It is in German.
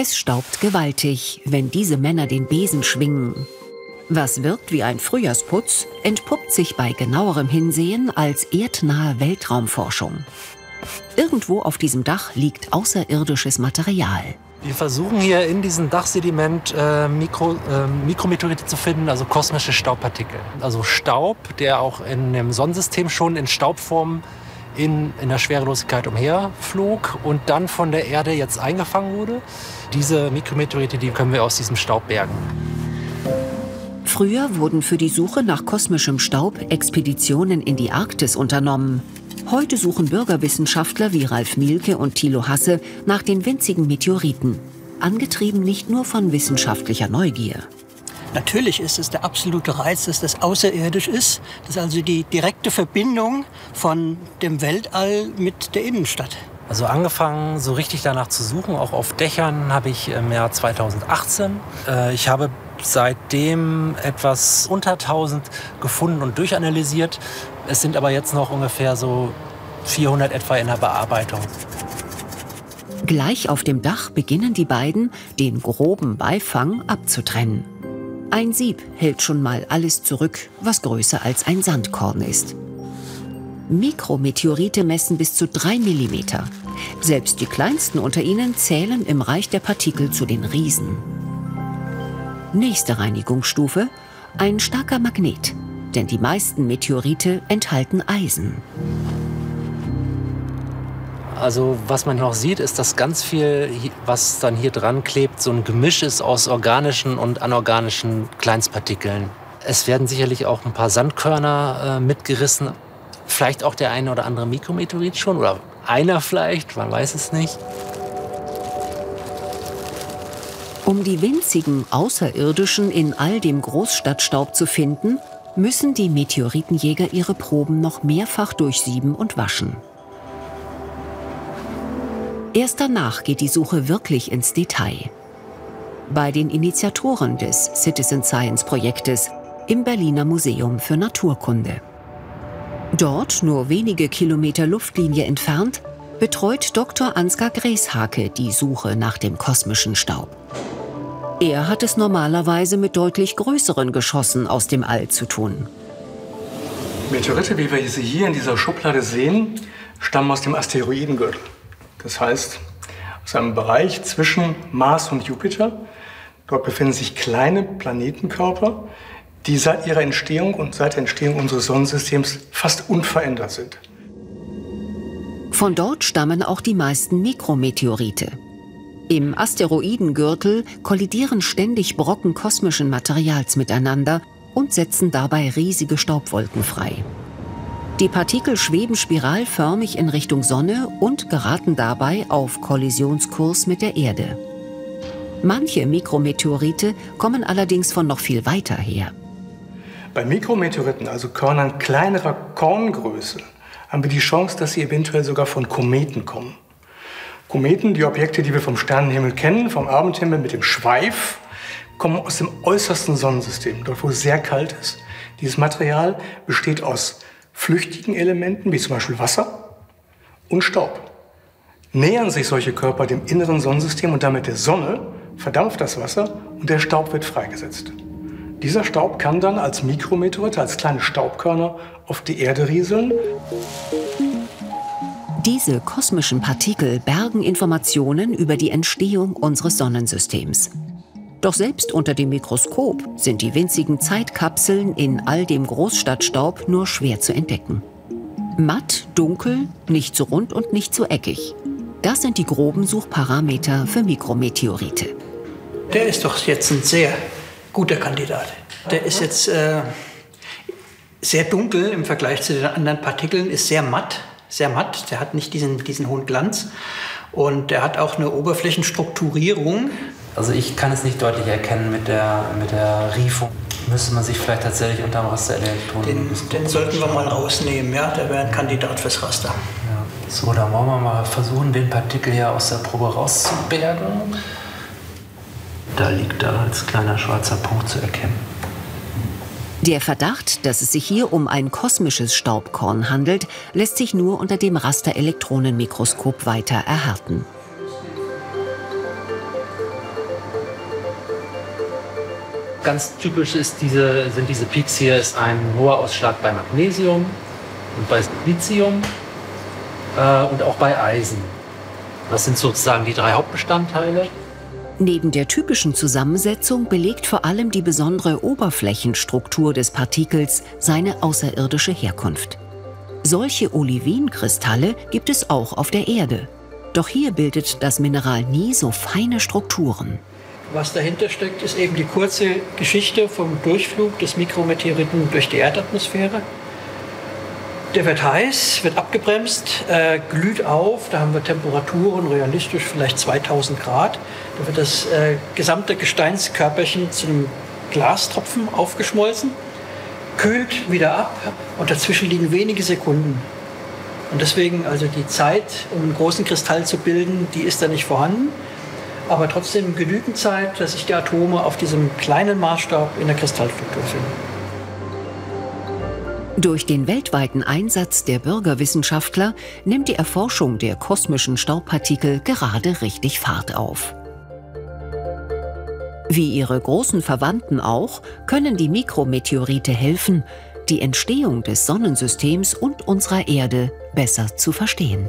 Es staubt gewaltig, wenn diese Männer den Besen schwingen. Was wirkt wie ein Frühjahrsputz, entpuppt sich bei genauerem Hinsehen als erdnahe Weltraumforschung. Irgendwo auf diesem Dach liegt außerirdisches Material. Wir versuchen hier in diesem Dachsediment äh, Mikro, äh, Mikrometeorite zu finden, also kosmische Staubpartikel. Also Staub, der auch in dem Sonnensystem schon in Staubform in, in der Schwerelosigkeit umherflog und dann von der Erde jetzt eingefangen wurde. Diese Mikrometeorite, die können wir aus diesem Staub bergen. Früher wurden für die Suche nach kosmischem Staub Expeditionen in die Arktis unternommen. Heute suchen Bürgerwissenschaftler wie Ralf Mielke und Thilo Hasse nach den winzigen Meteoriten, angetrieben nicht nur von wissenschaftlicher Neugier. Natürlich ist es der absolute Reiz, dass das außerirdisch ist. Das ist also die direkte Verbindung von dem Weltall mit der Innenstadt. Also angefangen, so richtig danach zu suchen, auch auf Dächern, habe ich im Jahr 2018. Äh, ich habe seitdem etwas unter 1000 gefunden und durchanalysiert. Es sind aber jetzt noch ungefähr so 400 etwa in der Bearbeitung. Gleich auf dem Dach beginnen die beiden, den groben Beifang abzutrennen. Ein Sieb hält schon mal alles zurück, was größer als ein Sandkorn ist. Mikrometeorite messen bis zu 3 mm. Selbst die kleinsten unter ihnen zählen im Reich der Partikel zu den Riesen. Nächste Reinigungsstufe, ein starker Magnet, denn die meisten Meteorite enthalten Eisen. Also was man noch sieht, ist, dass ganz viel, was dann hier dran klebt, so ein Gemisch ist aus organischen und anorganischen Kleinstpartikeln. Es werden sicherlich auch ein paar Sandkörner äh, mitgerissen. Vielleicht auch der eine oder andere Mikrometeorit schon oder einer vielleicht, man weiß es nicht. Um die winzigen Außerirdischen in all dem Großstadtstaub zu finden, müssen die Meteoritenjäger ihre Proben noch mehrfach durchsieben und waschen. Erst danach geht die Suche wirklich ins Detail. Bei den Initiatoren des Citizen Science Projektes im Berliner Museum für Naturkunde. Dort, nur wenige Kilometer Luftlinie entfernt, betreut Dr. Ansgar Gräshake die Suche nach dem kosmischen Staub. Er hat es normalerweise mit deutlich größeren Geschossen aus dem All zu tun. Meteorite, wie wir sie hier in dieser Schublade sehen, stammen aus dem Asteroidengürtel. Das heißt, aus einem Bereich zwischen Mars und Jupiter. Dort befinden sich kleine Planetenkörper, die seit ihrer Entstehung und seit der Entstehung unseres Sonnensystems fast unverändert sind. Von dort stammen auch die meisten Mikrometeorite. Im Asteroidengürtel kollidieren ständig Brocken kosmischen Materials miteinander und setzen dabei riesige Staubwolken frei. Die Partikel schweben spiralförmig in Richtung Sonne und geraten dabei auf Kollisionskurs mit der Erde. Manche Mikrometeorite kommen allerdings von noch viel weiter her. Bei Mikrometeoriten, also Körnern kleinerer Korngröße, haben wir die Chance, dass sie eventuell sogar von Kometen kommen. Kometen, die Objekte, die wir vom Sternenhimmel kennen, vom Abendhimmel mit dem Schweif, kommen aus dem äußersten Sonnensystem, dort wo es sehr kalt ist. Dieses Material besteht aus flüchtigen Elementen, wie zum Beispiel Wasser und Staub. Nähern sich solche Körper dem inneren Sonnensystem und damit der Sonne, verdampft das Wasser und der Staub wird freigesetzt. Dieser Staub kann dann als Mikrometeorite, als kleine Staubkörner auf die Erde rieseln. Diese kosmischen Partikel bergen Informationen über die Entstehung unseres Sonnensystems. Doch selbst unter dem Mikroskop sind die winzigen Zeitkapseln in all dem Großstadtstaub nur schwer zu entdecken. Matt, dunkel, nicht zu rund und nicht zu eckig. Das sind die groben Suchparameter für Mikrometeorite. Der ist doch jetzt ein sehr guter Kandidat. Der ist jetzt äh, sehr dunkel im Vergleich zu den anderen Partikeln, ist sehr matt, sehr matt. Der hat nicht diesen, diesen hohen Glanz und der hat auch eine Oberflächenstrukturierung, also ich kann es nicht deutlich erkennen mit der, mit der Riefung. Müsste man sich vielleicht tatsächlich unter dem Rasterelektronen... Den, den sollten wir mal rausnehmen, ja? Der wäre ein Kandidat fürs Raster. Ja. So, dann wollen wir mal versuchen, den Partikel hier aus der Probe rauszubergen. Da liegt er als kleiner schwarzer Punkt zu erkennen. Der Verdacht, dass es sich hier um ein kosmisches Staubkorn handelt, lässt sich nur unter dem Rasterelektronenmikroskop weiter erhärten. Ganz typisch diese, sind diese Peaks hier, ist ein hoher Ausschlag bei Magnesium und bei Lithium äh, und auch bei Eisen. Das sind sozusagen die drei Hauptbestandteile. Neben der typischen Zusammensetzung belegt vor allem die besondere Oberflächenstruktur des Partikels seine außerirdische Herkunft. Solche Olivinkristalle gibt es auch auf der Erde. Doch hier bildet das Mineral nie so feine Strukturen. Was dahinter steckt, ist eben die kurze Geschichte vom Durchflug des Mikrometeoriten durch die Erdatmosphäre. Der wird heiß, wird abgebremst, äh, glüht auf. Da haben wir Temperaturen, realistisch vielleicht 2000 Grad. Da wird das äh, gesamte Gesteinskörperchen zu einem Glastropfen aufgeschmolzen, kühlt wieder ab und dazwischen liegen wenige Sekunden. Und deswegen also die Zeit, um einen großen Kristall zu bilden, die ist da nicht vorhanden. Aber trotzdem genügend Zeit, dass sich die Atome auf diesem kleinen Maßstab in der Kristallstruktur finden. Durch den weltweiten Einsatz der Bürgerwissenschaftler nimmt die Erforschung der kosmischen Staubpartikel gerade richtig Fahrt auf. Wie ihre großen Verwandten auch, können die Mikrometeorite helfen, die Entstehung des Sonnensystems und unserer Erde besser zu verstehen.